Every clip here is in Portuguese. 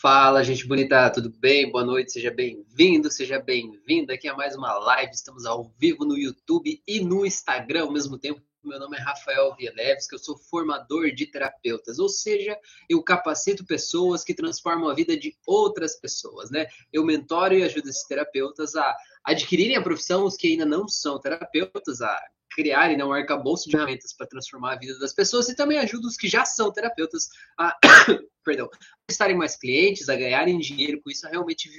Fala, gente bonita, tudo bem? Boa noite, seja bem-vindo, seja bem-vinda aqui a mais uma live. Estamos ao vivo no YouTube e no Instagram ao mesmo tempo. Meu nome é Rafael Vieleves, que eu sou formador de terapeutas, ou seja, eu capacito pessoas que transformam a vida de outras pessoas, né? Eu mentoro e ajudo esses terapeutas a adquirirem a profissão, os que ainda não são terapeutas, a criarem né, um arcabouço de ferramentas para transformar a vida das pessoas e também ajuda os que já são terapeutas a, perdão, estarem mais clientes, a ganharem dinheiro com isso, a realmente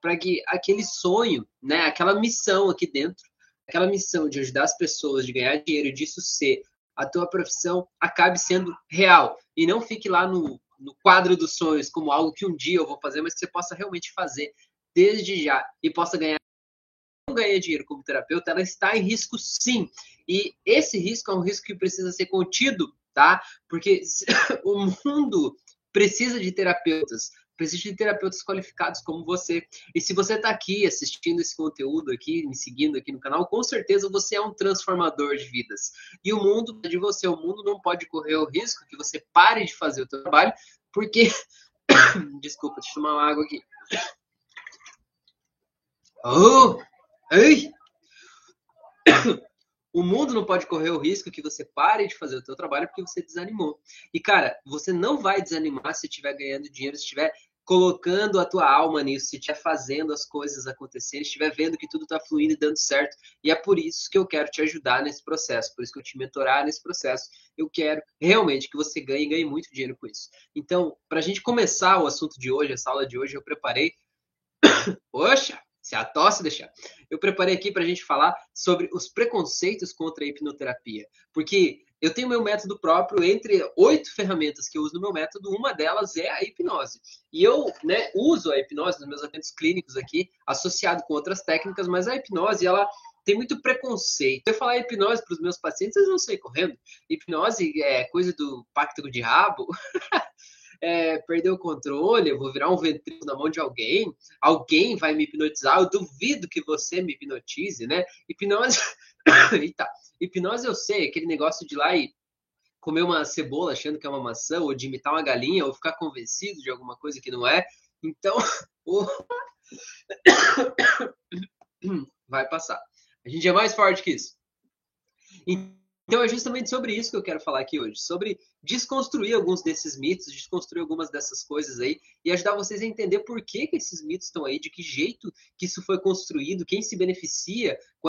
para que aquele sonho, né, aquela missão aqui dentro, aquela missão de ajudar as pessoas, de ganhar dinheiro disso ser a tua profissão, acabe sendo real. E não fique lá no, no quadro dos sonhos como algo que um dia eu vou fazer, mas que você possa realmente fazer desde já e possa ganhar ganha dinheiro como terapeuta, ela está em risco sim. E esse risco é um risco que precisa ser contido, tá? Porque o mundo precisa de terapeutas, precisa de terapeutas qualificados como você. E se você está aqui assistindo esse conteúdo aqui, me seguindo aqui no canal, com certeza você é um transformador de vidas. E o mundo de você, o mundo não pode correr o risco que você pare de fazer o seu trabalho, porque desculpa, deixa eu tomar uma água aqui. Oh! Ei! O mundo não pode correr o risco que você pare de fazer o seu trabalho porque você desanimou. E cara, você não vai desanimar se estiver ganhando dinheiro, se estiver colocando a tua alma nisso, se estiver fazendo as coisas acontecerem, estiver vendo que tudo está fluindo e dando certo. E é por isso que eu quero te ajudar nesse processo, por isso que eu te mentorar nesse processo. Eu quero realmente que você ganhe, ganhe muito dinheiro com isso. Então, para a gente começar o assunto de hoje, essa aula de hoje, eu preparei. Poxa, se a tosse deixar. Eu preparei aqui para a gente falar sobre os preconceitos contra a hipnoterapia. Porque eu tenho meu método próprio, entre oito ferramentas que eu uso no meu método, uma delas é a hipnose. E eu né, uso a hipnose nos meus atendimentos clínicos aqui, associado com outras técnicas, mas a hipnose, ela tem muito preconceito. Eu falar hipnose para os meus pacientes, eles vão sair correndo. Hipnose é coisa do pacto de rabo. é, perder o controle, eu vou virar um ventríloco na mão de alguém, alguém vai me hipnotizar, eu duvido que você me hipnotize, né? Hipnose. Eita. Hipnose eu sei, aquele negócio de lá e comer uma cebola achando que é uma maçã, ou de imitar uma galinha, ou ficar convencido de alguma coisa que não é. Então, vai passar. A gente é mais forte que isso. Então, então é justamente sobre isso que eu quero falar aqui hoje, sobre desconstruir alguns desses mitos, desconstruir algumas dessas coisas aí e ajudar vocês a entender por que, que esses mitos estão aí, de que jeito que isso foi construído, quem se beneficia com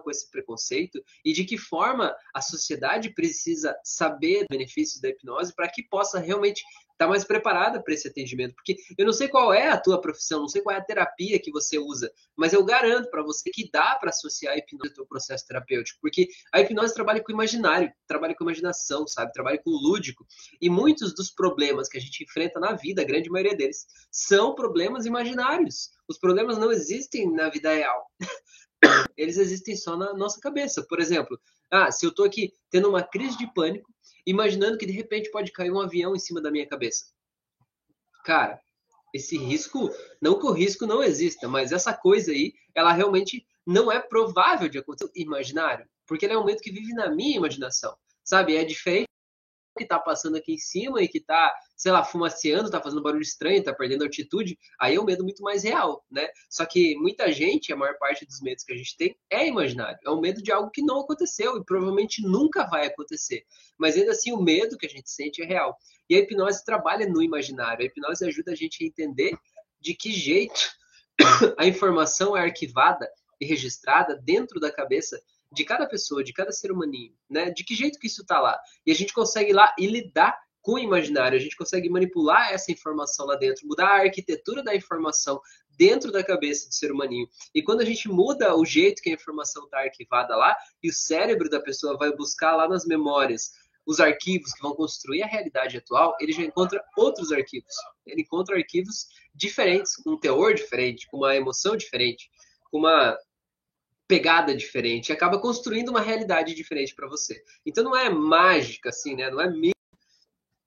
com esse preconceito e de que forma a sociedade precisa saber benefícios da hipnose para que possa realmente estar mais preparada para esse atendimento. Porque eu não sei qual é a tua profissão, não sei qual é a terapia que você usa, mas eu garanto para você que dá para associar a hipnose ao teu processo terapêutico, porque a hipnose trabalha com imaginário, trabalha com imaginação, sabe? Trabalha com lúdico. E muitos dos problemas que a gente enfrenta na vida, a grande maioria deles, são problemas imaginários. Os problemas não existem na vida real. eles existem só na nossa cabeça. Por exemplo, ah, se eu estou aqui tendo uma crise de pânico, imaginando que de repente pode cair um avião em cima da minha cabeça. Cara, esse risco, não que o risco não exista, mas essa coisa aí, ela realmente não é provável de acontecer imaginário, porque ele é um medo que vive na minha imaginação, sabe? É diferente que está passando aqui em cima e que está, sei lá, fumaceando, está fazendo barulho estranho, está perdendo altitude, aí é um medo muito mais real, né? Só que muita gente, a maior parte dos medos que a gente tem é imaginário. É um medo de algo que não aconteceu e provavelmente nunca vai acontecer. Mas ainda assim, o medo que a gente sente é real. E a hipnose trabalha no imaginário. A hipnose ajuda a gente a entender de que jeito a informação é arquivada e registrada dentro da cabeça de cada pessoa, de cada ser humaninho, né? De que jeito que isso está lá? E a gente consegue ir lá e lidar com o imaginário, a gente consegue manipular essa informação lá dentro, mudar a arquitetura da informação dentro da cabeça do ser humaninho. E quando a gente muda o jeito que a informação está arquivada lá, e o cérebro da pessoa vai buscar lá nas memórias os arquivos que vão construir a realidade atual, ele já encontra outros arquivos. Ele encontra arquivos diferentes, com um teor diferente, com uma emoção diferente, com uma pegada diferente, acaba construindo uma realidade diferente para você. Então não é mágica assim, né? Não é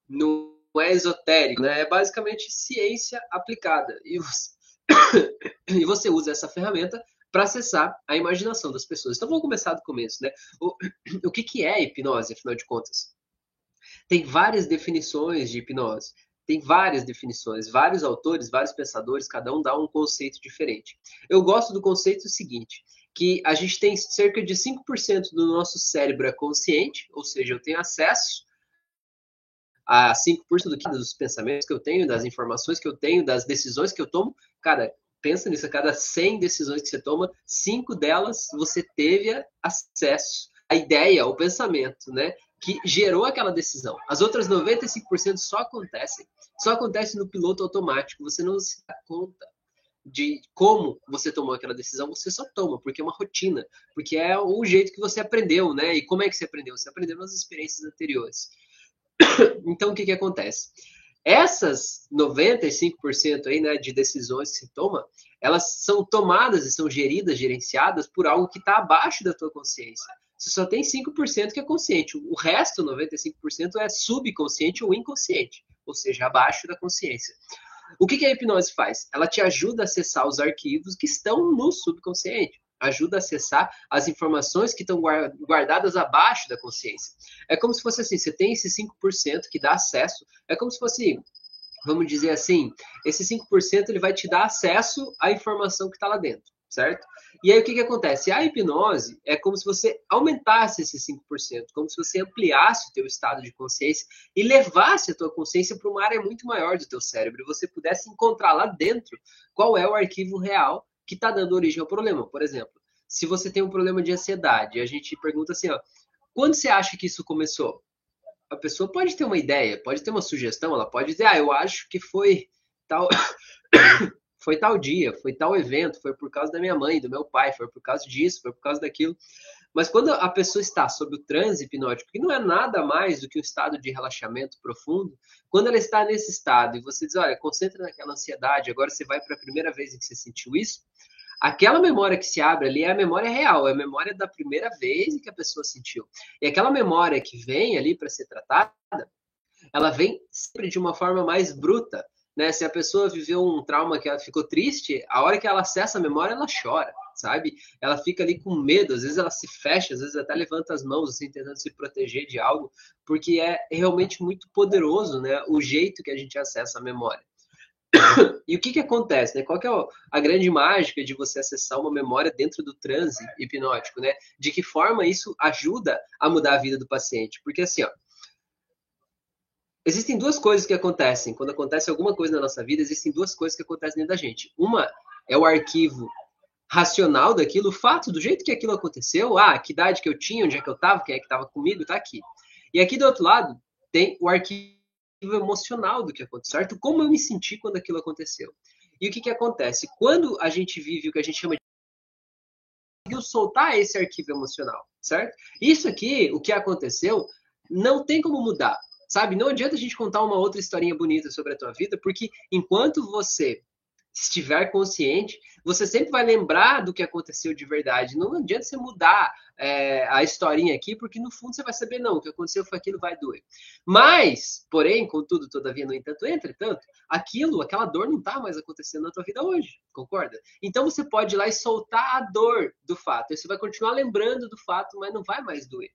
não é esotérico, né? É basicamente ciência aplicada. E você, e você usa essa ferramenta para acessar a imaginação das pessoas. Então vamos começar do começo, né? O, o que, que é hipnose, afinal de contas? Tem várias definições de hipnose. Tem várias definições, vários autores, vários pensadores, cada um dá um conceito diferente. Eu gosto do conceito seguinte, que a gente tem cerca de 5% do nosso cérebro é consciente, ou seja, eu tenho acesso a 5% do que dos pensamentos que eu tenho, das informações que eu tenho, das decisões que eu tomo. Cara, pensa nisso, a cada 100 decisões que você toma, 5 delas você teve acesso à ideia, ao pensamento, né? Que gerou aquela decisão. As outras 95% só acontecem. Só acontece no piloto automático. Você não se dá conta de como você tomou aquela decisão, você só toma, porque é uma rotina, porque é o jeito que você aprendeu, né? E como é que você aprendeu? Você aprendeu nas experiências anteriores. Então, o que, que acontece? Essas 95% aí, né, de decisões que se toma, elas são tomadas e são geridas, gerenciadas por algo que está abaixo da tua consciência. Você só tem 5% que é consciente. O resto, 95%, é subconsciente ou inconsciente, ou seja, abaixo da consciência. O que, que a hipnose faz? Ela te ajuda a acessar os arquivos que estão no subconsciente ajuda a acessar as informações que estão guardadas abaixo da consciência. É como se fosse assim, você tem esse 5% que dá acesso, é como se fosse, vamos dizer assim, esse 5% ele vai te dar acesso à informação que está lá dentro, certo? E aí o que, que acontece? A hipnose é como se você aumentasse esse 5%, como se você ampliasse o teu estado de consciência e levasse a tua consciência para uma área muito maior do teu cérebro, e você pudesse encontrar lá dentro qual é o arquivo real que está dando origem ao problema. Por exemplo, se você tem um problema de ansiedade, a gente pergunta assim, ó, quando você acha que isso começou? A pessoa pode ter uma ideia, pode ter uma sugestão, ela pode dizer, ah, eu acho que foi tal, foi tal dia, foi tal evento, foi por causa da minha mãe, do meu pai, foi por causa disso, foi por causa daquilo. Mas quando a pessoa está sob o transe hipnótico, que não é nada mais do que um estado de relaxamento profundo, quando ela está nesse estado e você diz, olha, concentra naquela ansiedade, agora você vai para a primeira vez em que você sentiu isso, aquela memória que se abre ali é a memória real, é a memória da primeira vez em que a pessoa sentiu. E aquela memória que vem ali para ser tratada, ela vem sempre de uma forma mais bruta. Né? Se a pessoa viveu um trauma que ela ficou triste, a hora que ela acessa a memória, ela chora sabe? Ela fica ali com medo, às vezes ela se fecha, às vezes até levanta as mãos, assim, tentando se proteger de algo, porque é realmente muito poderoso, né? O jeito que a gente acessa a memória. E o que, que acontece, né? Qual que é a grande mágica de você acessar uma memória dentro do transe hipnótico, né? De que forma isso ajuda a mudar a vida do paciente? Porque assim, ó, existem duas coisas que acontecem quando acontece alguma coisa na nossa vida. Existem duas coisas que acontecem dentro da gente. Uma é o arquivo racional daquilo, o fato do jeito que aquilo aconteceu, ah, que idade que eu tinha, onde é que eu estava, quem é que estava comigo, tá aqui. E aqui do outro lado tem o arquivo emocional do que aconteceu, certo? Como eu me senti quando aquilo aconteceu. E o que que acontece? Quando a gente vive o que a gente chama de soltar esse arquivo emocional, certo? Isso aqui, o que aconteceu, não tem como mudar, sabe? Não adianta a gente contar uma outra historinha bonita sobre a tua vida, porque enquanto você estiver consciente, você sempre vai lembrar do que aconteceu de verdade. Não adianta você mudar é, a historinha aqui, porque no fundo você vai saber, não, o que aconteceu foi aquilo, vai doer. Mas, porém, contudo, todavia, no entanto, entretanto, aquilo, aquela dor não está mais acontecendo na tua vida hoje, concorda? Então você pode ir lá e soltar a dor do fato. Você vai continuar lembrando do fato, mas não vai mais doer.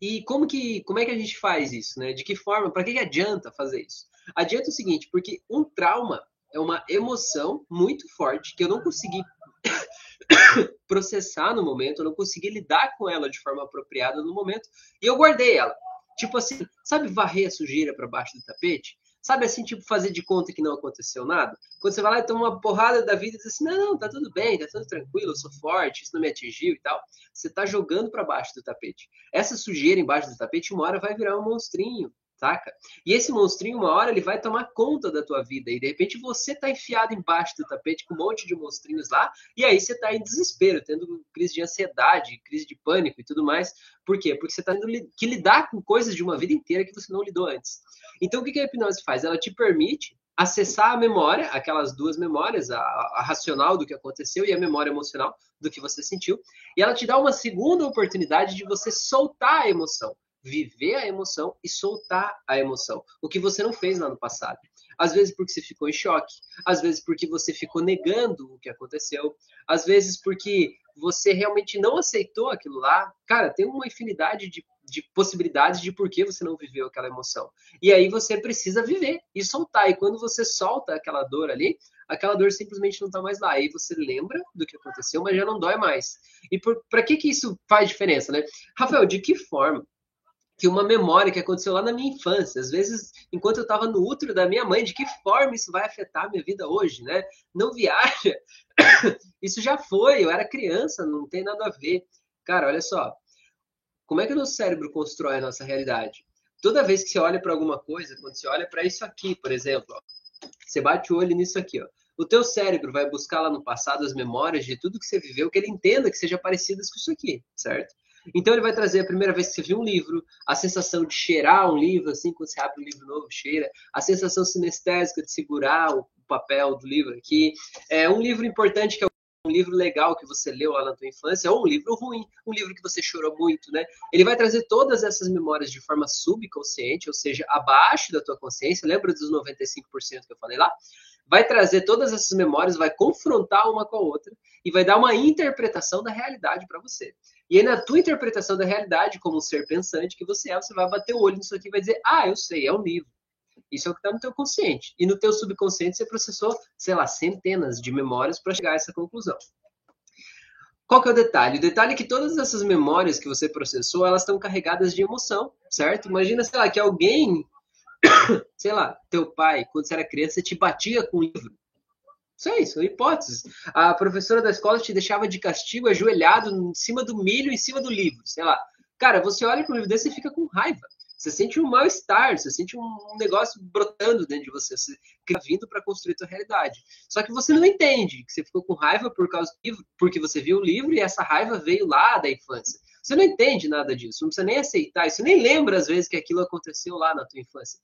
E como que, como é que a gente faz isso, né? De que forma? Para que, que adianta fazer isso? Adianta o seguinte, porque um trauma é uma emoção muito forte que eu não consegui processar no momento, eu não consegui lidar com ela de forma apropriada no momento, e eu guardei ela. Tipo assim, sabe varrer a sujeira para baixo do tapete? Sabe assim, tipo, fazer de conta que não aconteceu nada? Quando você vai lá e toma uma porrada da vida e diz assim: não, não, tá tudo bem, tá tudo tranquilo, eu sou forte, isso não me atingiu e tal. Você tá jogando para baixo do tapete. Essa sujeira embaixo do tapete, uma hora vai virar um monstrinho saca? E esse monstrinho, uma hora, ele vai tomar conta da tua vida. E de repente você tá enfiado embaixo do tapete com um monte de monstrinhos lá, e aí você tá em desespero, tendo crise de ansiedade, crise de pânico e tudo mais. Por quê? Porque você tá tendo que lidar com coisas de uma vida inteira que você não lidou antes. Então, o que a hipnose faz? Ela te permite acessar a memória, aquelas duas memórias, a, a, racional do que aconteceu e a memória emocional do que você sentiu, e ela te dá uma segunda oportunidade de você soltar a emoção viver a emoção e soltar a emoção, o que você não fez lá no passado. Às vezes porque você ficou em choque, às vezes porque você ficou negando o que aconteceu, às vezes porque você realmente não aceitou aquilo lá. Cara, tem uma infinidade de, de possibilidades de por que você não viveu aquela emoção. E aí você precisa viver e soltar. E quando você solta aquela dor ali, aquela dor simplesmente não está mais lá. Aí você lembra do que aconteceu, mas já não dói mais. E para que, que isso faz diferença, né? Rafael, de que forma que uma memória que aconteceu lá na minha infância, às vezes, enquanto eu estava no útero da minha mãe, de que forma isso vai afetar a minha vida hoje, né? Não viaja. Isso já foi, eu era criança, não tem nada a ver. Cara, olha só. Como é que o nosso cérebro constrói a nossa realidade? Toda vez que você olha para alguma coisa, quando você olha para isso aqui, por exemplo, ó, você bate o olho nisso aqui, ó. O teu cérebro vai buscar lá no passado as memórias de tudo que você viveu, que ele entenda que seja parecidas com isso aqui, certo? Então ele vai trazer a primeira vez que você viu um livro, a sensação de cheirar um livro, assim, quando você abre um livro novo, cheira, a sensação sinestésica de segurar o papel do livro aqui. É um livro importante que é um livro legal que você leu lá na tua infância, ou um livro ruim, um livro que você chorou muito, né? Ele vai trazer todas essas memórias de forma subconsciente, ou seja, abaixo da tua consciência. Lembra dos 95% que eu falei lá? Vai trazer todas essas memórias, vai confrontar uma com a outra e vai dar uma interpretação da realidade para você. E aí, na tua interpretação da realidade, como um ser pensante que você é, você vai bater o olho nisso aqui e vai dizer: Ah, eu sei, é um livro. Isso é o que está no teu consciente. E no teu subconsciente você processou, sei lá, centenas de memórias para chegar a essa conclusão. Qual que é o detalhe? O detalhe é que todas essas memórias que você processou, elas estão carregadas de emoção, certo? Imagina, sei lá, que alguém, sei lá, teu pai, quando você era criança, te batia com um livro. É isso, hipóteses. A professora da escola te deixava de castigo ajoelhado em cima do milho, em cima do livro, sei lá. Cara, você olha para um livro desse e fica com raiva. Você sente um mal-estar, você sente um negócio brotando dentro de você, você vindo para construir sua realidade. Só que você não entende que você ficou com raiva por causa do livro, porque você viu o livro e essa raiva veio lá da infância. Você não entende nada disso, não precisa nem aceitar isso, nem lembra às vezes que aquilo aconteceu lá na tua infância.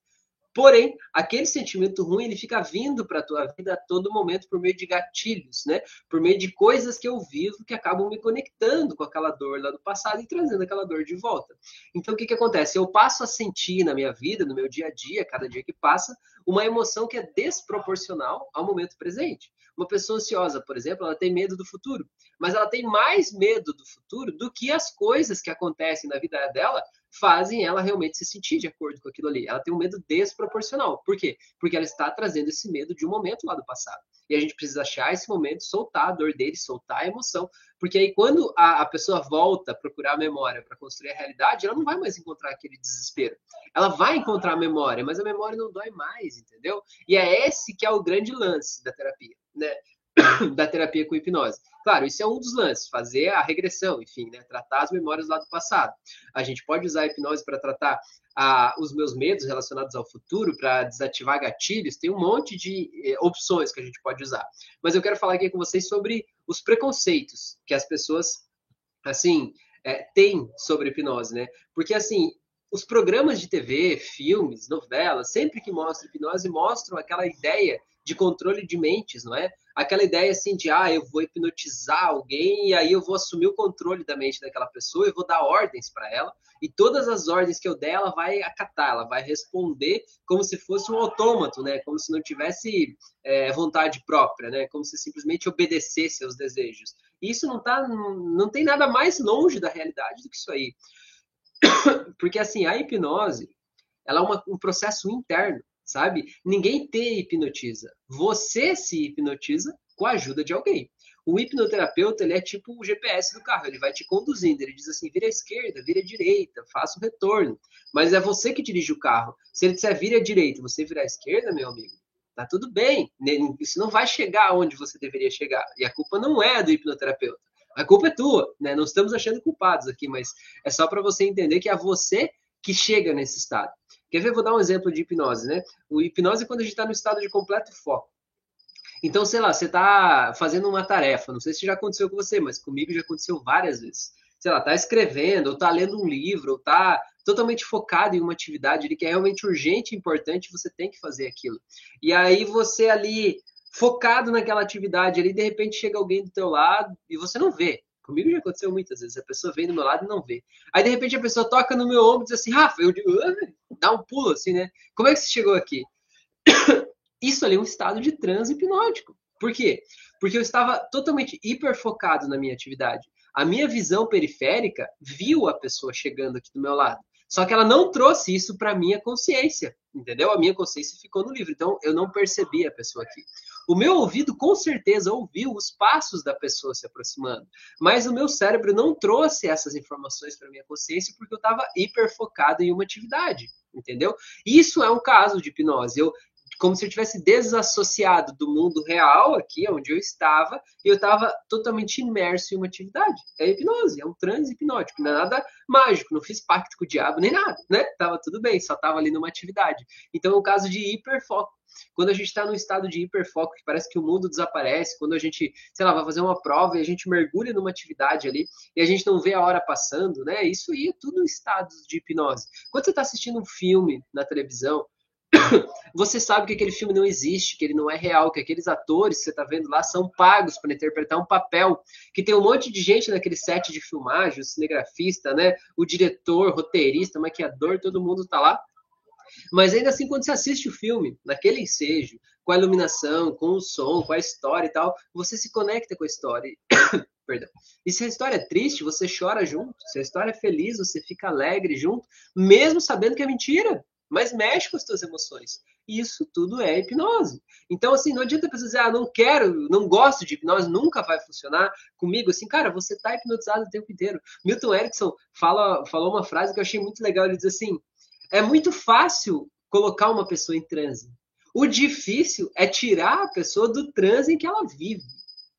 Porém, aquele sentimento ruim ele fica vindo para a tua vida a todo momento por meio de gatilhos, né? Por meio de coisas que eu vivo que acabam me conectando com aquela dor lá do passado e trazendo aquela dor de volta. Então, o que, que acontece? Eu passo a sentir na minha vida, no meu dia a dia, cada dia que passa, uma emoção que é desproporcional ao momento presente. Uma pessoa ansiosa, por exemplo, ela tem medo do futuro, mas ela tem mais medo do futuro do que as coisas que acontecem na vida dela fazem ela realmente se sentir de acordo com aquilo ali. Ela tem um medo desproporcional. Por quê? Porque ela está trazendo esse medo de um momento lá do passado. E a gente precisa achar esse momento, soltar a dor dele, soltar a emoção. Porque aí, quando a, a pessoa volta a procurar a memória para construir a realidade, ela não vai mais encontrar aquele desespero. Ela vai encontrar a memória, mas a memória não dói mais, entendeu? E é esse que é o grande lance da terapia, né? da terapia com hipnose. Claro, isso é um dos lances, fazer a regressão, enfim, né? tratar as memórias lá do passado. A gente pode usar a hipnose para tratar ah, os meus medos relacionados ao futuro, para desativar gatilhos, tem um monte de eh, opções que a gente pode usar. Mas eu quero falar aqui com vocês sobre os preconceitos que as pessoas, assim, é, têm sobre hipnose, né? Porque, assim, os programas de TV, filmes, novelas, sempre que mostram hipnose, mostram aquela ideia de controle de mentes, não é? aquela ideia assim de, ah, eu vou hipnotizar alguém e aí eu vou assumir o controle da mente daquela pessoa, eu vou dar ordens para ela e todas as ordens que eu der, ela vai acatar, ela vai responder como se fosse um autômato, né? Como se não tivesse é, vontade própria, né? Como se simplesmente obedecesse aos desejos. E isso não tá, não tem nada mais longe da realidade do que isso aí. Porque assim, a hipnose, ela é uma, um processo interno sabe? Ninguém te hipnotiza. Você se hipnotiza com a ajuda de alguém. O hipnoterapeuta, ele é tipo o GPS do carro, ele vai te conduzindo, ele diz assim, vira à esquerda, vira à direita, faça o retorno. Mas é você que dirige o carro. Se ele disser vira à direita, você virar à esquerda, meu amigo, tá tudo bem. Isso não vai chegar onde você deveria chegar. E a culpa não é do hipnoterapeuta. A culpa é tua, né? Não estamos achando culpados aqui, mas é só para você entender que é você que chega nesse estado. Quer ver? Vou dar um exemplo de hipnose, né? O hipnose é quando a gente está no estado de completo foco. Então, sei lá, você está fazendo uma tarefa, não sei se já aconteceu com você, mas comigo já aconteceu várias vezes. Sei lá, tá escrevendo, ou tá lendo um livro, ou tá totalmente focado em uma atividade que é realmente urgente e importante, você tem que fazer aquilo. E aí você ali focado naquela atividade ali, de repente chega alguém do teu lado e você não vê. Comigo já aconteceu muitas vezes. A pessoa vem do meu lado e não vê. Aí, de repente, a pessoa toca no meu ombro e diz assim, Rafa, eu digo, ah", dá um pulo assim, né? Como é que você chegou aqui? Isso ali é um estado de transe hipnótico. Por quê? Porque eu estava totalmente hiper focado na minha atividade. A minha visão periférica viu a pessoa chegando aqui do meu lado. Só que ela não trouxe isso para minha consciência, entendeu? A minha consciência ficou no livro, então eu não percebi a pessoa aqui. O meu ouvido com certeza ouviu os passos da pessoa se aproximando, mas o meu cérebro não trouxe essas informações para minha consciência porque eu estava hiper focado em uma atividade, entendeu? Isso é um caso de hipnose. Eu como se eu tivesse desassociado do mundo real, aqui onde eu estava, e eu estava totalmente imerso em uma atividade. É hipnose, é um transe hipnótico, não é nada mágico, não fiz pacto com o diabo nem nada, né? Tava tudo bem, só estava ali numa atividade. Então é um caso de hiperfoco. Quando a gente está no estado de hiperfoco, que parece que o mundo desaparece, quando a gente, sei lá, vai fazer uma prova e a gente mergulha numa atividade ali e a gente não vê a hora passando, né? Isso aí é tudo estados de hipnose. Quando você está assistindo um filme na televisão, você sabe que aquele filme não existe, que ele não é real, que aqueles atores que você está vendo lá são pagos para interpretar um papel, que tem um monte de gente naquele set de filmagem, o cinegrafista, né, o diretor, roteirista, maquiador, todo mundo está lá. Mas ainda assim, quando você assiste o filme, naquele ensejo, com a iluminação, com o som, com a história e tal, você se conecta com a história. Perdão. E se a história é triste, você chora junto. Se a história é feliz, você fica alegre junto, mesmo sabendo que é mentira mas mexe com as tuas emoções. E isso tudo é hipnose. Então, assim, não adianta a pessoa dizer, ah, não quero, não gosto de hipnose, nunca vai funcionar comigo. Assim, cara, você está hipnotizado o tempo inteiro. Milton Erickson fala, falou uma frase que eu achei muito legal. Ele diz assim: é muito fácil colocar uma pessoa em transe. O difícil é tirar a pessoa do transe em que ela vive.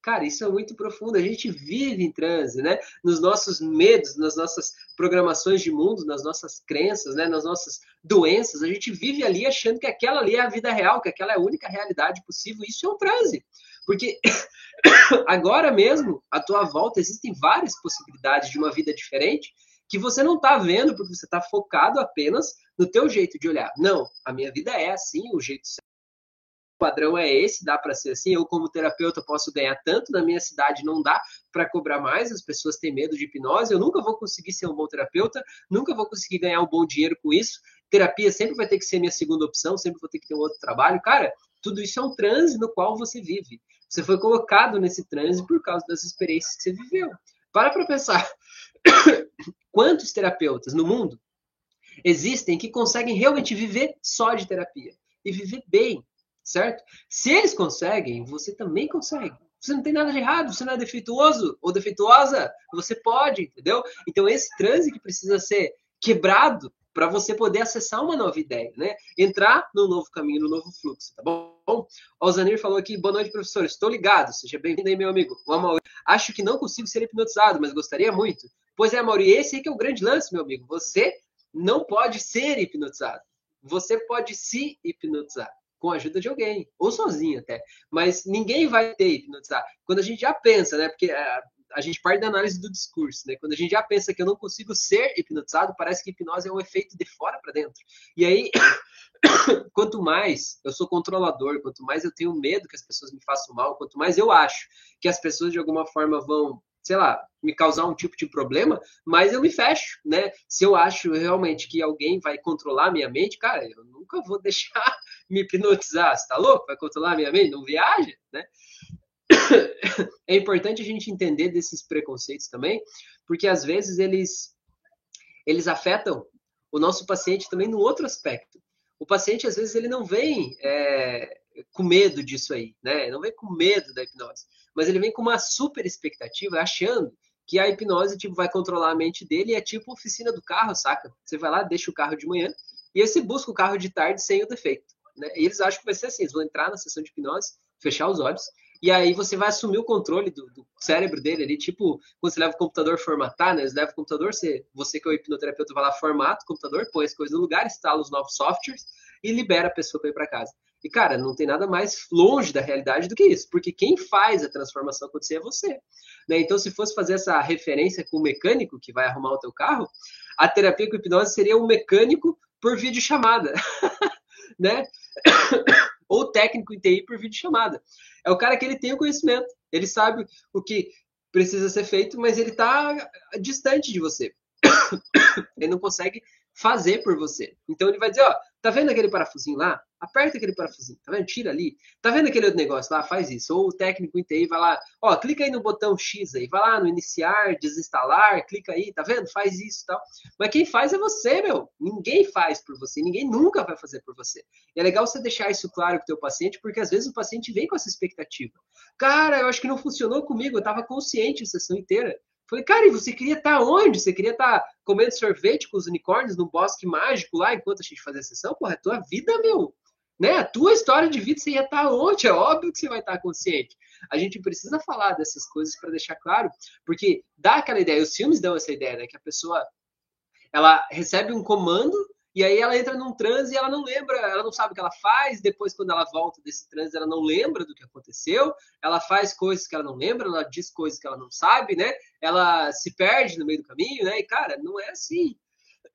Cara, isso é muito profundo. A gente vive em transe, né? Nos nossos medos, nas nossas programações de mundo, nas nossas crenças, né? Nas nossas doenças. A gente vive ali achando que aquela ali é a vida real, que aquela é a única realidade possível. Isso é um transe. Porque agora mesmo, à tua volta, existem várias possibilidades de uma vida diferente que você não está vendo porque você está focado apenas no teu jeito de olhar. Não, a minha vida é assim, o jeito certo padrão é esse, dá para ser assim. Eu, como terapeuta, posso ganhar tanto, na minha cidade não dá para cobrar mais, as pessoas têm medo de hipnose. Eu nunca vou conseguir ser um bom terapeuta, nunca vou conseguir ganhar um bom dinheiro com isso. Terapia sempre vai ter que ser minha segunda opção, sempre vou ter que ter um outro trabalho. Cara, tudo isso é um transe no qual você vive. Você foi colocado nesse transe por causa das experiências que você viveu. Para para pensar. Quantos terapeutas no mundo existem que conseguem realmente viver só de terapia? E viver bem, certo? Se eles conseguem, você também consegue. Você não tem nada de errado, você não é defeituoso ou defeituosa, você pode, entendeu? Então esse trânsito que precisa ser quebrado para você poder acessar uma nova ideia, né? Entrar no novo caminho, no novo fluxo, tá bom? O falou aqui, boa noite, professor. Estou ligado. Seja bem-vindo aí, meu amigo. Acho que não consigo ser hipnotizado, mas gostaria muito. Pois é, Amauri, esse que é o grande lance, meu amigo. Você não pode ser hipnotizado. Você pode se hipnotizar com a ajuda de alguém, ou sozinho até. Mas ninguém vai ter hipnotizar. Quando a gente já pensa, né? Porque a, é, a gente parte da análise do discurso, né? Quando a gente já pensa que eu não consigo ser hipnotizado, parece que hipnose é um efeito de fora para dentro. E aí, quanto mais eu sou controlador, quanto mais eu tenho medo que as pessoas me façam mal, quanto mais eu acho que as pessoas de alguma forma vão sei lá, me causar um tipo de problema, mas eu me fecho, né? Se eu acho realmente que alguém vai controlar minha mente, cara, eu nunca vou deixar me hipnotizar. Você tá louco? Vai controlar minha mente? Não viaja, né? É importante a gente entender desses preconceitos também, porque às vezes eles eles afetam o nosso paciente também no outro aspecto. O paciente às vezes ele não vem é, com medo disso aí, né? Não vem com medo da hipnose mas ele vem com uma super expectativa, achando que a hipnose tipo, vai controlar a mente dele e é tipo oficina do carro, saca? Você vai lá, deixa o carro de manhã e aí você busca o carro de tarde sem o defeito. Né? E eles acham que vai ser assim: eles vão entrar na sessão de hipnose, fechar os olhos, e aí você vai assumir o controle do, do cérebro dele ali, tipo, quando você leva o computador formatar, né? Eles levam o computador, você, você que é o hipnoterapeuta vai lá, formata o computador, põe as coisas no lugar, instala os novos softwares e libera a pessoa para ir para casa. E, cara, não tem nada mais longe da realidade do que isso, porque quem faz a transformação acontecer é você. Né? Então, se fosse fazer essa referência com o mecânico que vai arrumar o teu carro, a terapia com hipnose seria um mecânico por videochamada, né? Ou técnico em TI por videochamada. É o cara que ele tem o conhecimento, ele sabe o que precisa ser feito, mas ele está distante de você. ele não consegue fazer por você. Então ele vai dizer, ó, tá vendo aquele parafusinho lá? Aperta aquele parafusinho, tá vendo? Tira ali. Tá vendo aquele outro negócio lá? Faz isso. Ou o técnico em TI vai lá, ó, clica aí no botão X aí, vai lá no iniciar, desinstalar, clica aí, tá vendo? Faz isso e tal. Mas quem faz é você, meu. Ninguém faz por você, ninguém nunca vai fazer por você. E é legal você deixar isso claro pro teu paciente, porque às vezes o paciente vem com essa expectativa. Cara, eu acho que não funcionou comigo, eu tava consciente a sessão inteira. Falei, cara, e você queria estar tá onde? Você queria estar tá comendo sorvete com os unicórnios no bosque mágico lá enquanto a gente fazia a sessão? Porra, é tua vida, meu né? A tua história de vida você ia estar onde? É óbvio que você vai estar consciente. A gente precisa falar dessas coisas para deixar claro, porque dá aquela ideia, os filmes dão essa ideia, né? Que a pessoa ela recebe um comando e aí ela entra num transe e ela não lembra, ela não sabe o que ela faz, depois quando ela volta desse transe ela não lembra do que aconteceu, ela faz coisas que ela não lembra, ela diz coisas que ela não sabe, né? Ela se perde no meio do caminho, né? E cara, não é assim.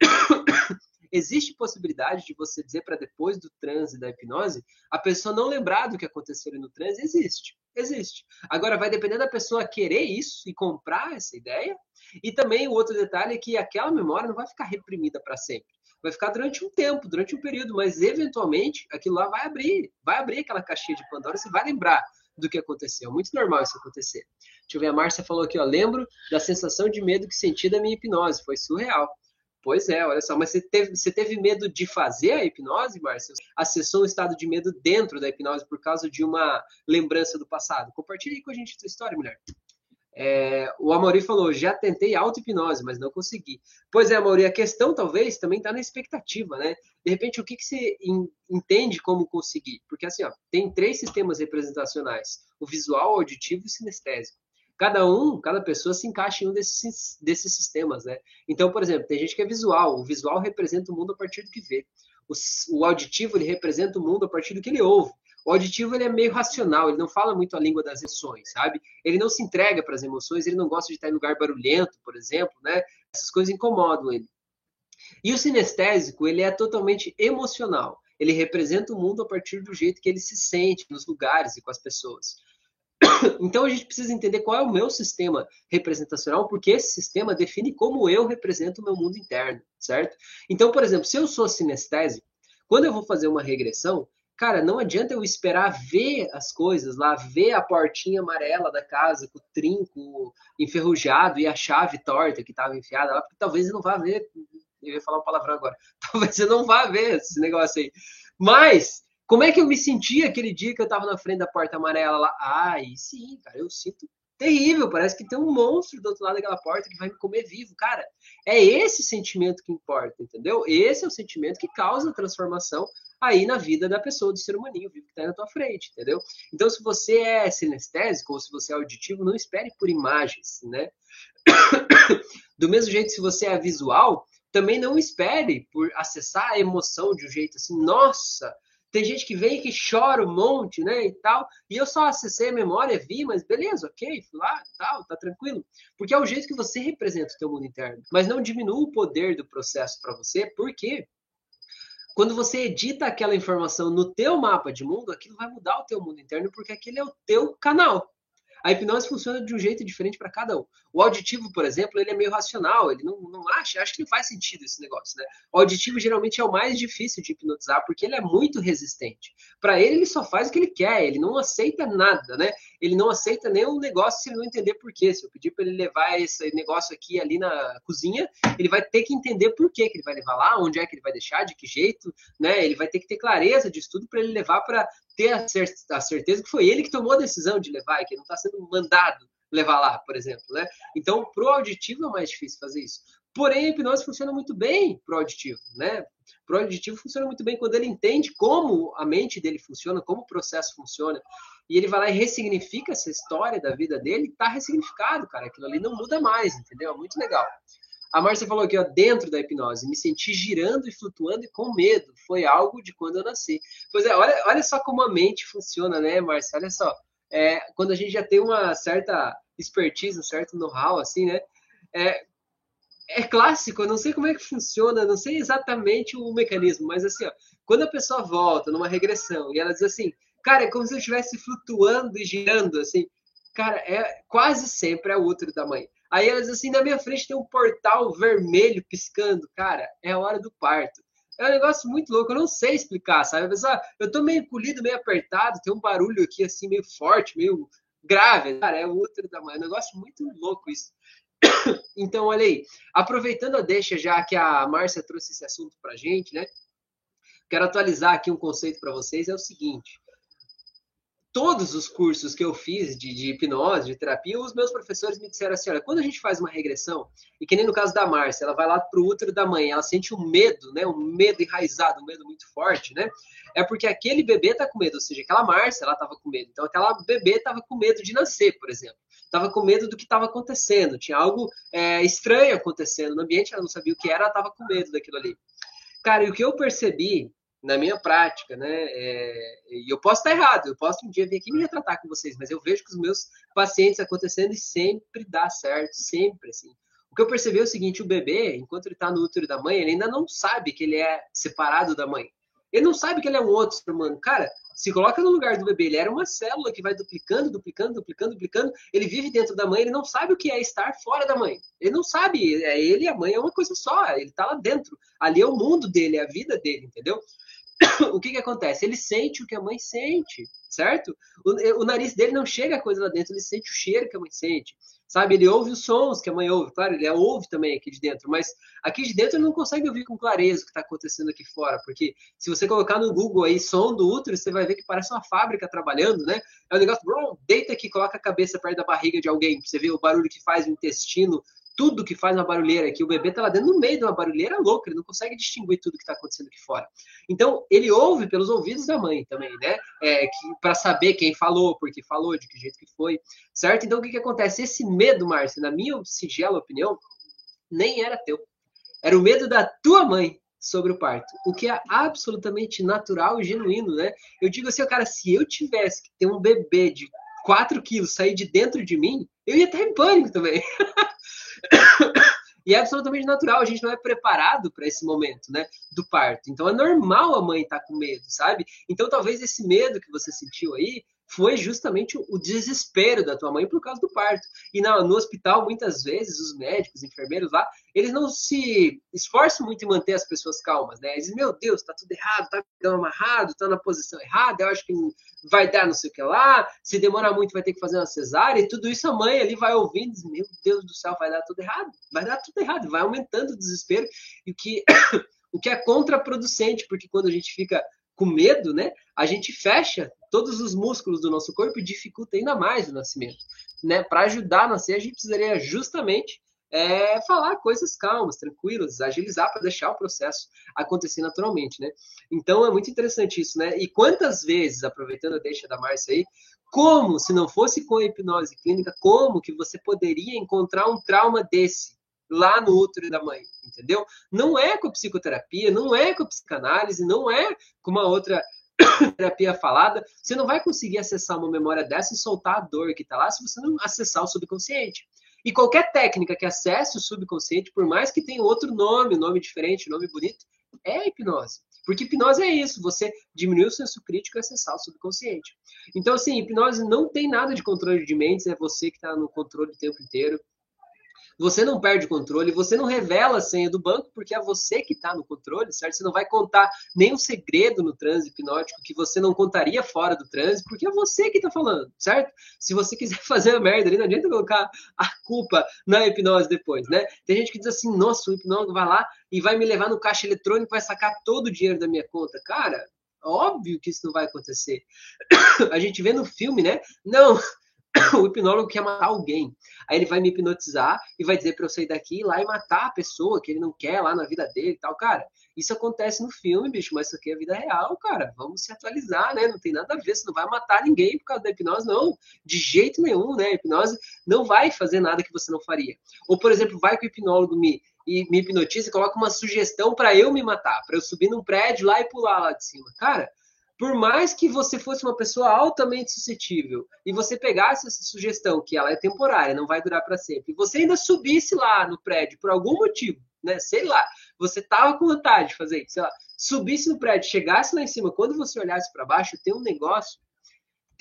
Existe possibilidade de você dizer para depois do transe da hipnose, a pessoa não lembrar do que aconteceu no transe? Existe. Existe. Agora, vai depender da pessoa querer isso e comprar essa ideia. E também o outro detalhe é que aquela memória não vai ficar reprimida para sempre. Vai ficar durante um tempo, durante um período, mas eventualmente aquilo lá vai abrir, vai abrir aquela caixinha de Pandora, você vai lembrar do que aconteceu. É muito normal isso acontecer. Deixa eu ver, a Márcia falou aqui, ó, lembro da sensação de medo que senti da minha hipnose, foi surreal. Pois é, olha só, mas você teve, você teve medo de fazer a hipnose, Márcio? Acessou um estado de medo dentro da hipnose por causa de uma lembrança do passado? Compartilhe aí com a gente a sua história, mulher. É, o Amaury falou, já tentei auto-hipnose, mas não consegui. Pois é, Amaury, a questão talvez também está na expectativa, né? De repente, o que, que você entende como conseguir? Porque assim, ó, tem três sistemas representacionais, o visual, auditivo e sinestésico cada um, cada pessoa se encaixa em um desses, desses sistemas, né? Então, por exemplo, tem gente que é visual, o visual representa o mundo a partir do que vê. O, o auditivo, ele representa o mundo a partir do que ele ouve. O auditivo, ele é meio racional, ele não fala muito a língua das emoções, sabe? Ele não se entrega para as emoções, ele não gosta de estar em lugar barulhento, por exemplo, né? Essas coisas incomodam ele. E o sinestésico, ele é totalmente emocional. Ele representa o mundo a partir do jeito que ele se sente nos lugares e com as pessoas. Então a gente precisa entender qual é o meu sistema representacional, porque esse sistema define como eu represento o meu mundo interno, certo? Então, por exemplo, se eu sou sinestésico, quando eu vou fazer uma regressão, cara, não adianta eu esperar ver as coisas lá, ver a portinha amarela da casa com o trinco enferrujado e a chave torta que estava enfiada lá, porque talvez eu não vá ver, eu ia falar uma palavra agora, talvez eu não vá ver esse negócio aí. Mas como é que eu me senti aquele dia que eu tava na frente da porta amarela lá? Ai, sim, cara, eu sinto terrível. Parece que tem um monstro do outro lado daquela porta que vai me comer vivo. Cara, é esse sentimento que importa, entendeu? Esse é o sentimento que causa a transformação aí na vida da pessoa, do ser humaninho vivo que está na tua frente, entendeu? Então, se você é sinestésico ou se você é auditivo, não espere por imagens, né? Do mesmo jeito, se você é visual, também não espere por acessar a emoção de um jeito assim, nossa, tem gente que vem que chora um monte, né, e tal. E eu só acessei a memória, vi, mas beleza, ok, fui lá, tal, tá tranquilo. Porque é o jeito que você representa o teu mundo interno. Mas não diminua o poder do processo para você, porque quando você edita aquela informação no teu mapa de mundo, aquilo vai mudar o teu mundo interno, porque aquele é o teu canal. A hipnose funciona de um jeito diferente para cada um. O auditivo, por exemplo, ele é meio racional, ele não, não acha, acha que não faz sentido esse negócio, né? O auditivo geralmente é o mais difícil de hipnotizar porque ele é muito resistente. Para ele, ele só faz o que ele quer, ele não aceita nada, né? Ele não aceita nenhum negócio se ele não entender por quê. Se eu pedir para ele levar esse negócio aqui ali na cozinha, ele vai ter que entender por quê que ele vai levar lá, onde é que ele vai deixar, de que jeito, né? Ele vai ter que ter clareza disso tudo para ele levar para ter a, certeza que foi ele que tomou a decisão de levar e que não está sendo mandado levar lá, por exemplo, né? Então, pro auditivo é mais difícil fazer isso. Porém, a hipnose funciona muito bem pro auditivo, né? Pro auditivo funciona muito bem quando ele entende como a mente dele funciona, como o processo funciona. E ele vai lá e ressignifica essa história da vida dele, tá ressignificado, cara. Aquilo ali não muda mais, entendeu? É muito legal. A Márcia falou aqui, ó, dentro da hipnose, me senti girando e flutuando e com medo. Foi algo de quando eu nasci. Pois é, olha, olha só como a mente funciona, né, Márcia? Olha só. É, quando a gente já tem uma certa expertise, um certo know-how, assim, né? É, é clássico, eu não sei como é que funciona, não sei exatamente o mecanismo, mas assim, ó, quando a pessoa volta numa regressão e ela diz assim, cara, é como se eu estivesse flutuando e girando, assim, cara, é quase sempre é o útero da mãe. Aí elas assim, na minha frente tem um portal vermelho piscando. Cara, é a hora do parto. É um negócio muito louco, eu não sei explicar, sabe? Pessoal, eu tô meio encolhido, meio apertado, tem um barulho aqui assim, meio forte, meio grave. Cara, é o útero da mãe. É um negócio muito louco isso. Então, olha aí, aproveitando a deixa já que a Márcia trouxe esse assunto pra gente, né? Quero atualizar aqui um conceito para vocês, é o seguinte todos os cursos que eu fiz de, de, hipnose, de terapia, os meus professores me disseram assim: olha, quando a gente faz uma regressão, e que nem no caso da Márcia, ela vai lá para o útero da mãe, ela sente um medo, né? Um medo enraizado, um medo muito forte, né? É porque aquele bebê está com medo, ou seja, aquela Márcia, ela estava com medo. Então, aquela bebê estava com medo de nascer, por exemplo. Estava com medo do que estava acontecendo, tinha algo é, estranho acontecendo no ambiente, ela não sabia o que era, ela estava com medo daquilo ali. Cara, e o que eu percebi na minha prática, né? É, e eu posso estar errado, eu posso um dia vir aqui me retratar com vocês, mas eu vejo com os meus pacientes acontecendo e sempre dá certo, sempre assim. O que eu percebi é o seguinte: o bebê, enquanto ele está no útero da mãe, ele ainda não sabe que ele é separado da mãe. Ele não sabe que ele é um outro ser humano. Cara, se coloca no lugar do bebê, ele era uma célula que vai duplicando, duplicando, duplicando, duplicando. Ele vive dentro da mãe, ele não sabe o que é estar fora da mãe. Ele não sabe, é ele e a mãe é uma coisa só, ele está lá dentro. Ali é o mundo dele, é a vida dele, entendeu? o que, que acontece? Ele sente o que a mãe sente, certo? O, o, nariz dele não chega a coisa lá dentro, ele sente o cheiro que a mãe sente, sabe? Ele ouve os sons que a mãe ouve, claro, ele ouve também aqui de dentro, mas aqui de dentro ele não consegue ouvir com clareza o que está acontecendo aqui fora, porque se você colocar no Google aí som do útero, você vai ver que parece uma fábrica trabalhando, né? É um negócio, deita aqui, coloca a cabeça perto da barriga de alguém, você ver o barulho que faz o intestino tudo que faz uma barulheira, que o bebê está lá dentro no meio de uma barulheira louca, ele não consegue distinguir tudo que está acontecendo aqui fora. Então, ele ouve pelos ouvidos da mãe também, né? É, para saber quem falou, por que falou, de que jeito que foi, certo? Então, o que, que acontece? Esse medo, Márcia, na minha singela opinião, nem era teu. Era o medo da tua mãe sobre o parto, o que é absolutamente natural e genuíno, né? Eu digo assim, cara, se eu tivesse que ter um bebê de 4 quilos sair de dentro de mim, eu ia estar em pânico também. E é absolutamente natural, a gente não é preparado para esse momento, né, do parto. Então é normal a mãe estar tá com medo, sabe? Então talvez esse medo que você sentiu aí foi justamente o desespero da tua mãe por causa do parto. E no, no hospital, muitas vezes, os médicos, os enfermeiros lá, eles não se esforçam muito em manter as pessoas calmas, né? Eles dizem, meu Deus, tá tudo errado, tá amarrado, tá na posição errada, eu acho que vai dar não sei o que lá, se demorar muito vai ter que fazer uma cesárea, e tudo isso a mãe ali vai ouvindo diz, meu Deus do céu, vai dar tudo errado, vai dar tudo errado, vai aumentando o desespero, e o que, o que é contraproducente, porque quando a gente fica com medo, né, a gente fecha todos os músculos do nosso corpo e dificulta ainda mais o nascimento. Né? Para ajudar a nascer, a gente precisaria justamente é, falar coisas calmas, tranquilas, agilizar para deixar o processo acontecer naturalmente, né? Então é muito interessante isso, né? E quantas vezes, aproveitando a deixa da Márcia aí, como, se não fosse com a hipnose clínica, como que você poderia encontrar um trauma desse lá no útero da mãe, entendeu? Não é com psicoterapia, não é com psicanálise, não é com uma outra terapia falada, você não vai conseguir acessar uma memória dessa e soltar a dor que está lá se você não acessar o subconsciente. E qualquer técnica que acesse o subconsciente, por mais que tenha outro nome, nome diferente, nome bonito, é hipnose. Porque hipnose é isso, você diminuir o senso crítico e acessar o subconsciente. Então, assim, hipnose não tem nada de controle de mentes, é você que está no controle o tempo inteiro você não perde o controle, você não revela a senha do banco, porque é você que está no controle, certo? Você não vai contar nenhum segredo no transe hipnótico que você não contaria fora do transe, porque é você que está falando, certo? Se você quiser fazer a merda ali, não adianta colocar a culpa na hipnose depois, né? Tem gente que diz assim, nossa, o hipnólogo vai lá e vai me levar no caixa eletrônico, vai sacar todo o dinheiro da minha conta. Cara, óbvio que isso não vai acontecer. A gente vê no filme, né? Não, o hipnólogo quer matar alguém. Aí ele vai me hipnotizar e vai dizer para eu sair daqui ir lá e matar a pessoa que ele não quer lá na vida dele e tal. Cara, isso acontece no filme, bicho, mas isso aqui é vida real, cara. Vamos se atualizar, né? Não tem nada a ver. Você não vai matar ninguém por causa da hipnose, não. De jeito nenhum, né? A hipnose não vai fazer nada que você não faria. Ou, por exemplo, vai que o hipnólogo me, e me hipnotiza e coloca uma sugestão para eu me matar, para eu subir num prédio lá e pular lá de cima. Cara, por mais que você fosse uma pessoa altamente suscetível e você pegasse essa sugestão, que ela é temporária, não vai durar para sempre, e você ainda subisse lá no prédio por algum motivo, né? Sei lá, você tava com vontade de fazer isso, sei lá, subisse no prédio, chegasse lá em cima, quando você olhasse para baixo, tem um negócio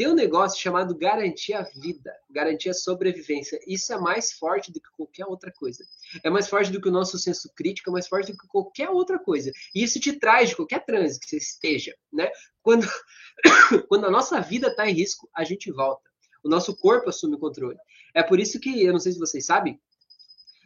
tem um negócio chamado garantir a vida, garantir a sobrevivência. Isso é mais forte do que qualquer outra coisa. É mais forte do que o nosso senso crítico, é mais forte do que qualquer outra coisa. E isso te traz de qualquer trânsito que você esteja, né? Quando, quando a nossa vida está em risco, a gente volta. O nosso corpo assume o controle. É por isso que, eu não sei se vocês sabem,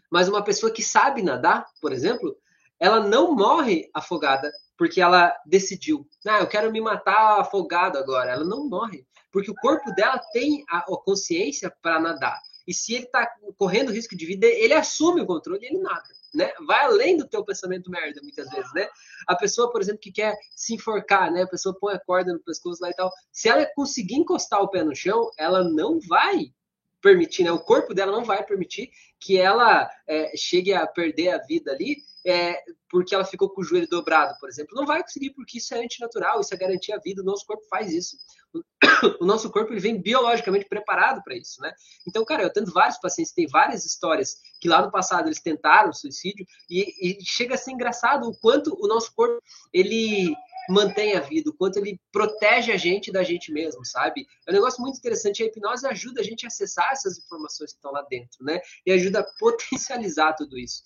mas uma pessoa que sabe nadar, por exemplo, ela não morre afogada porque ela decidiu, ah, eu quero me matar afogado agora. Ela não morre, porque o corpo dela tem a, a consciência para nadar. E se ele está correndo risco de vida, ele assume o controle e ele nada. Né? Vai além do teu pensamento merda, muitas vezes, né? A pessoa, por exemplo, que quer se enforcar, né? A pessoa põe a corda no pescoço lá e tal. Se ela conseguir encostar o pé no chão, ela não vai permitir, né? O corpo dela não vai permitir que ela é, chegue a perder a vida ali é, porque ela ficou com o joelho dobrado, por exemplo. Não vai conseguir, porque isso é antinatural, isso é garantir a vida, o nosso corpo faz isso. O nosso corpo ele vem biologicamente preparado para isso, né? Então, cara, eu tenho vários pacientes, tem várias histórias que lá no passado eles tentaram suicídio e, e chega a ser engraçado o quanto o nosso corpo ele mantém a vida, o quanto ele protege a gente da gente mesmo, sabe? É um negócio muito interessante. A hipnose ajuda a gente a acessar essas informações que estão lá dentro, né? E ajuda a potencializar tudo isso.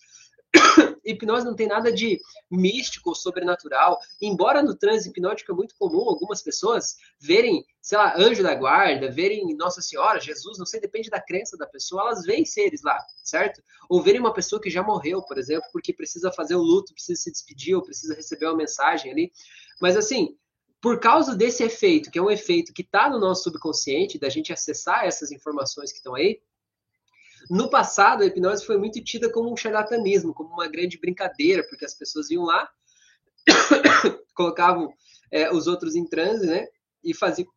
hipnose não tem nada de místico ou sobrenatural. Embora no transe hipnótico é muito comum algumas pessoas verem, sei lá, anjo da guarda, verem Nossa Senhora, Jesus, não sei, depende da crença da pessoa, elas veem seres lá, certo? Ou verem uma pessoa que já morreu, por exemplo, porque precisa fazer o luto, precisa se despedir, ou precisa receber uma mensagem ali. Mas assim, por causa desse efeito, que é um efeito que está no nosso subconsciente, da gente acessar essas informações que estão aí, no passado, a hipnose foi muito tida como um charlatanismo, como uma grande brincadeira, porque as pessoas iam lá, colocavam é, os outros em transe, né? E faziam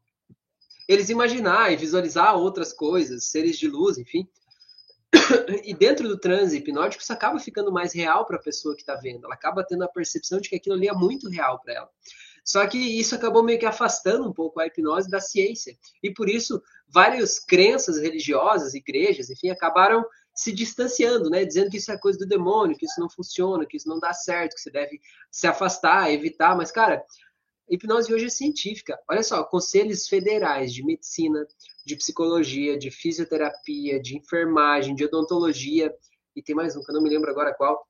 eles imaginar e visualizar outras coisas, seres de luz, enfim. E dentro do transe hipnótico, isso acaba ficando mais real para a pessoa que está vendo. Ela acaba tendo a percepção de que aquilo ali é muito real para ela. Só que isso acabou meio que afastando um pouco a hipnose da ciência. E por isso, várias crenças religiosas, igrejas, enfim, acabaram se distanciando, né? Dizendo que isso é coisa do demônio, que isso não funciona, que isso não dá certo, que você deve se afastar, evitar. Mas, cara, hipnose hoje é científica. Olha só, conselhos federais de medicina, de psicologia, de fisioterapia, de enfermagem, de odontologia, e tem mais um que eu não me lembro agora qual,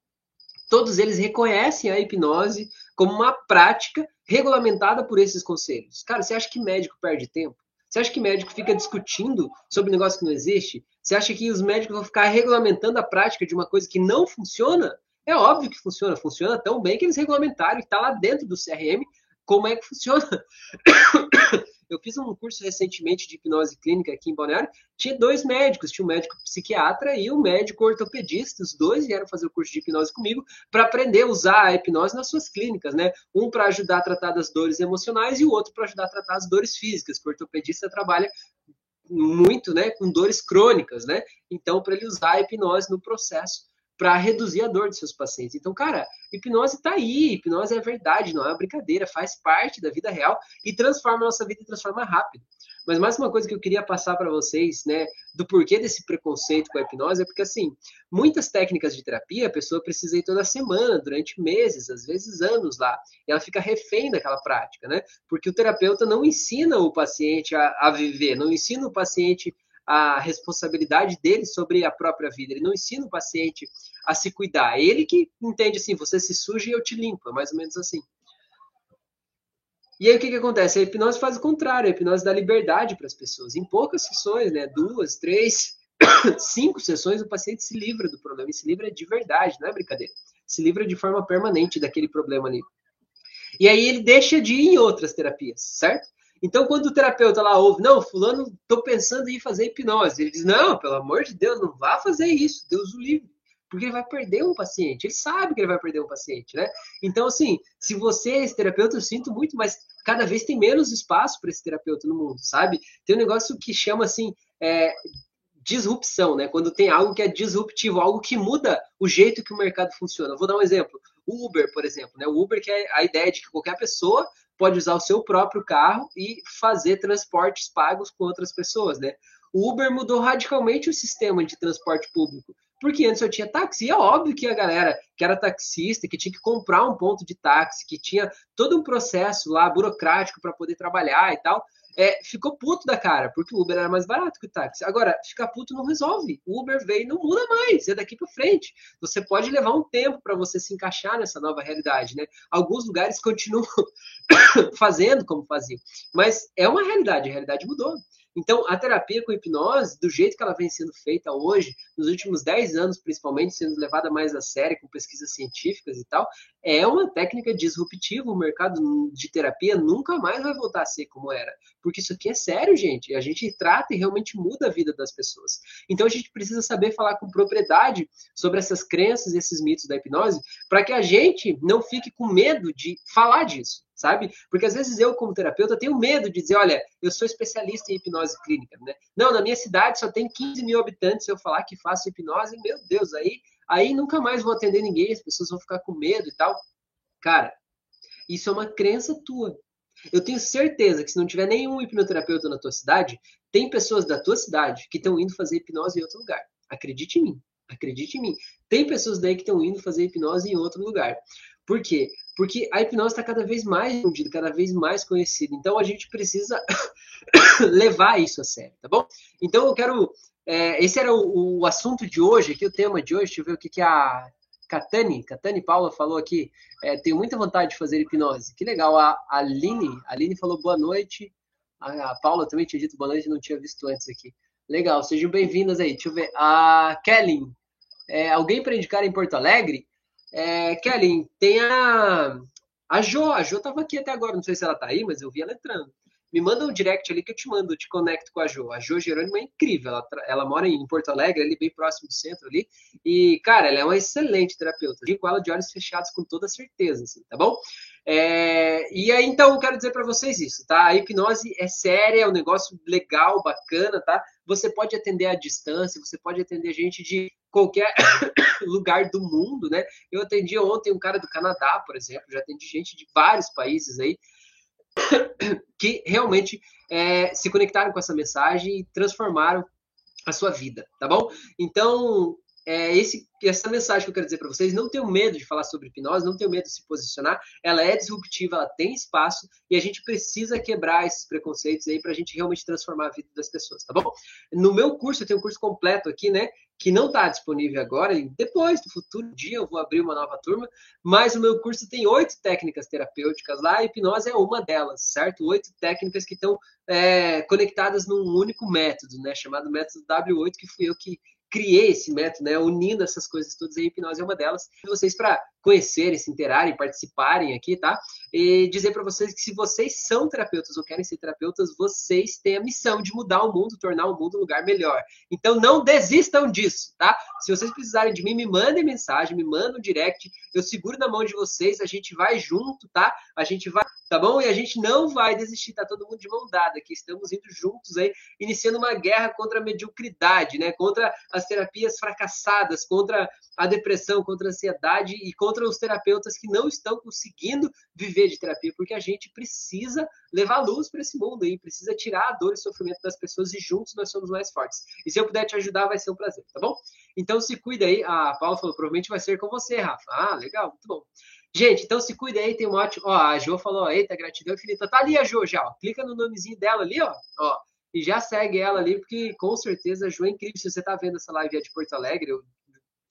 todos eles reconhecem a hipnose como uma prática regulamentada por esses conselhos. Cara, você acha que médico perde tempo? Você acha que médico fica discutindo sobre um negócio que não existe? Você acha que os médicos vão ficar regulamentando a prática de uma coisa que não funciona? É óbvio que funciona, funciona tão bem que eles regulamentaram e está lá dentro do CRM como é que funciona. Eu fiz um curso recentemente de hipnose clínica aqui em Balneário. Tinha dois médicos, tinha um médico psiquiatra e um médico ortopedista. Os dois vieram fazer o curso de hipnose comigo para aprender a usar a hipnose nas suas clínicas, né? Um para ajudar a tratar das dores emocionais e o outro para ajudar a tratar as dores físicas, o ortopedista trabalha muito, né, com dores crônicas, né? Então, para ele usar a hipnose no processo para reduzir a dor de seus pacientes. Então, cara, hipnose está aí, hipnose é verdade, não é uma brincadeira, faz parte da vida real e transforma a nossa vida e transforma rápido. Mas mais uma coisa que eu queria passar para vocês, né, do porquê desse preconceito com a hipnose é porque assim, muitas técnicas de terapia a pessoa precisa ir toda semana, durante meses, às vezes anos lá, e ela fica refém daquela prática, né? Porque o terapeuta não ensina o paciente a, a viver, não ensina o paciente a responsabilidade dele sobre a própria vida. Ele não ensina o paciente a se cuidar. É ele que entende assim, você se suja e eu te limpo, é mais ou menos assim. E aí o que, que acontece? A hipnose faz o contrário, a hipnose dá liberdade para as pessoas. Em poucas sessões, né? Duas, três, cinco sessões, o paciente se livra do problema. E se livra de verdade, não é brincadeira. Se livra de forma permanente daquele problema ali. E aí ele deixa de ir em outras terapias, certo? Então, quando o terapeuta lá ouve, não, fulano, estou pensando em fazer hipnose, ele diz, não, pelo amor de Deus, não vá fazer isso, Deus o livre. Porque ele vai perder um paciente, ele sabe que ele vai perder um paciente, né? Então, assim, se você é esse terapeuta, eu sinto muito, mas cada vez tem menos espaço para esse terapeuta no mundo, sabe? Tem um negócio que chama, assim, é, disrupção, né? Quando tem algo que é disruptivo, algo que muda o jeito que o mercado funciona. vou dar um exemplo. O Uber, por exemplo, né? O Uber que é a ideia de que qualquer pessoa pode usar o seu próprio carro e fazer transportes pagos com outras pessoas, né? O Uber mudou radicalmente o sistema de transporte público, Porque antes eu tinha táxi, e é óbvio que a galera que era taxista, que tinha que comprar um ponto de táxi, que tinha todo um processo lá burocrático para poder trabalhar e tal, é, ficou puto da cara, porque o Uber era mais barato que o táxi. Agora, ficar puto não resolve. O Uber veio e não muda mais, é daqui para frente. Você pode levar um tempo para você se encaixar nessa nova realidade, né? Alguns lugares continuam fazendo como faziam, mas é uma realidade, a realidade mudou. Então, a terapia com hipnose, do jeito que ela vem sendo feita hoje, nos últimos 10 anos, principalmente, sendo levada mais a sério, com pesquisas científicas e tal, é uma técnica disruptiva. O mercado de terapia nunca mais vai voltar a ser como era. Porque isso aqui é sério, gente. A gente trata e realmente muda a vida das pessoas. Então, a gente precisa saber falar com propriedade sobre essas crenças, esses mitos da hipnose, para que a gente não fique com medo de falar disso sabe? Porque às vezes eu, como terapeuta, tenho medo de dizer, olha, eu sou especialista em hipnose clínica, né? Não, na minha cidade só tem 15 mil habitantes, se eu falar que faço hipnose, meu Deus, aí, aí nunca mais vou atender ninguém, as pessoas vão ficar com medo e tal. Cara, isso é uma crença tua. Eu tenho certeza que se não tiver nenhum hipnoterapeuta na tua cidade, tem pessoas da tua cidade que estão indo fazer hipnose em outro lugar. Acredite em mim. Acredite em mim. Tem pessoas daí que estão indo fazer hipnose em outro lugar. Por quê? Porque a hipnose está cada vez mais difundida, cada vez mais conhecida. Então a gente precisa levar isso a sério, tá bom? Então eu quero. É, esse era o, o, assunto de hoje, aqui o tema de hoje. Deixa eu ver o que, que a Catani, Catani Paula falou aqui. É, tenho muita vontade de fazer hipnose. Que legal. A Aline, a Aline falou boa noite. A, a Paula também tinha dito boa noite, não tinha visto antes aqui. Legal, sejam bem-vindas aí. Deixa eu ver. A Kelly, é, alguém para indicar em Porto Alegre? É, Kelly, tem a, a Jo. A Jo estava aqui até agora, não sei se ela está aí, mas eu vi ela entrando. Me manda um direct ali que eu te mando, eu te conecto com a Jo. A Jo Jerônimo é incrível, ela, ela mora em Porto Alegre, ali bem próximo do centro ali. E, cara, ela é uma excelente terapeuta. Eu com ela de olhos fechados com toda certeza, assim, tá bom? É, e aí, então, eu quero dizer para vocês isso, tá? A hipnose é séria, é um negócio legal, bacana, tá? Você pode atender à distância, você pode atender gente de qualquer lugar do mundo, né? Eu atendi ontem um cara do Canadá, por exemplo, já atendi gente de vários países aí que realmente é, se conectaram com essa mensagem e transformaram a sua vida, tá bom? Então, é esse, essa mensagem que eu quero dizer para vocês. Não tenham medo de falar sobre hipnose, não tenham medo de se posicionar. Ela é disruptiva, ela tem espaço e a gente precisa quebrar esses preconceitos aí para a gente realmente transformar a vida das pessoas, tá bom? No meu curso, eu tenho um curso completo aqui, né? Que não está disponível agora, e depois, no futuro dia, eu vou abrir uma nova turma. Mas o meu curso tem oito técnicas terapêuticas lá, a hipnose é uma delas, certo? Oito técnicas que estão é, conectadas num único método, né? Chamado método W8, que fui eu que criei esse método, né, unindo essas coisas todas, a hipnose é uma delas. E vocês, para conhecerem, se interarem, participarem aqui, tá? E dizer para vocês que se vocês são terapeutas ou querem ser terapeutas, vocês têm a missão de mudar o mundo, tornar o mundo um lugar melhor. Então não desistam disso, tá? Se vocês precisarem de mim, me mandem mensagem, me mandem um direct, eu seguro na mão de vocês, a gente vai junto, tá? A gente vai, tá bom? E a gente não vai desistir, tá todo mundo de mão dada aqui, estamos indo juntos aí, iniciando uma guerra contra a mediocridade, né? Contra as terapias fracassadas, contra a depressão, contra a ansiedade e contra os terapeutas que não estão conseguindo viver de terapia, porque a gente precisa levar luz para esse mundo aí, precisa tirar a dor e sofrimento das pessoas e juntos nós somos mais fortes. E se eu puder te ajudar, vai ser um prazer, tá bom? Então se cuida aí. A Paula falou, provavelmente vai ser com você, Rafa. Ah, legal, muito bom. Gente, então se cuida aí, tem um ótimo. Ó, a Jo falou, eita, gratidão infinita. Tá ali a Jo já, ó. Clica no nomezinho dela ali, ó. ó e já segue ela ali, porque com certeza a Jo é incrível. Se você está vendo essa live de Porto Alegre, ou,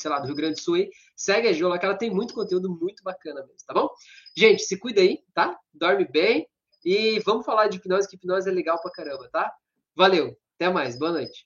sei lá, do Rio Grande do Sul, aí, segue a lá, que ela tem muito conteúdo muito bacana mesmo, tá bom? Gente, se cuida aí, tá? Dorme bem. E vamos falar de hipnose, que hipnose é legal pra caramba, tá? Valeu, até mais, boa noite.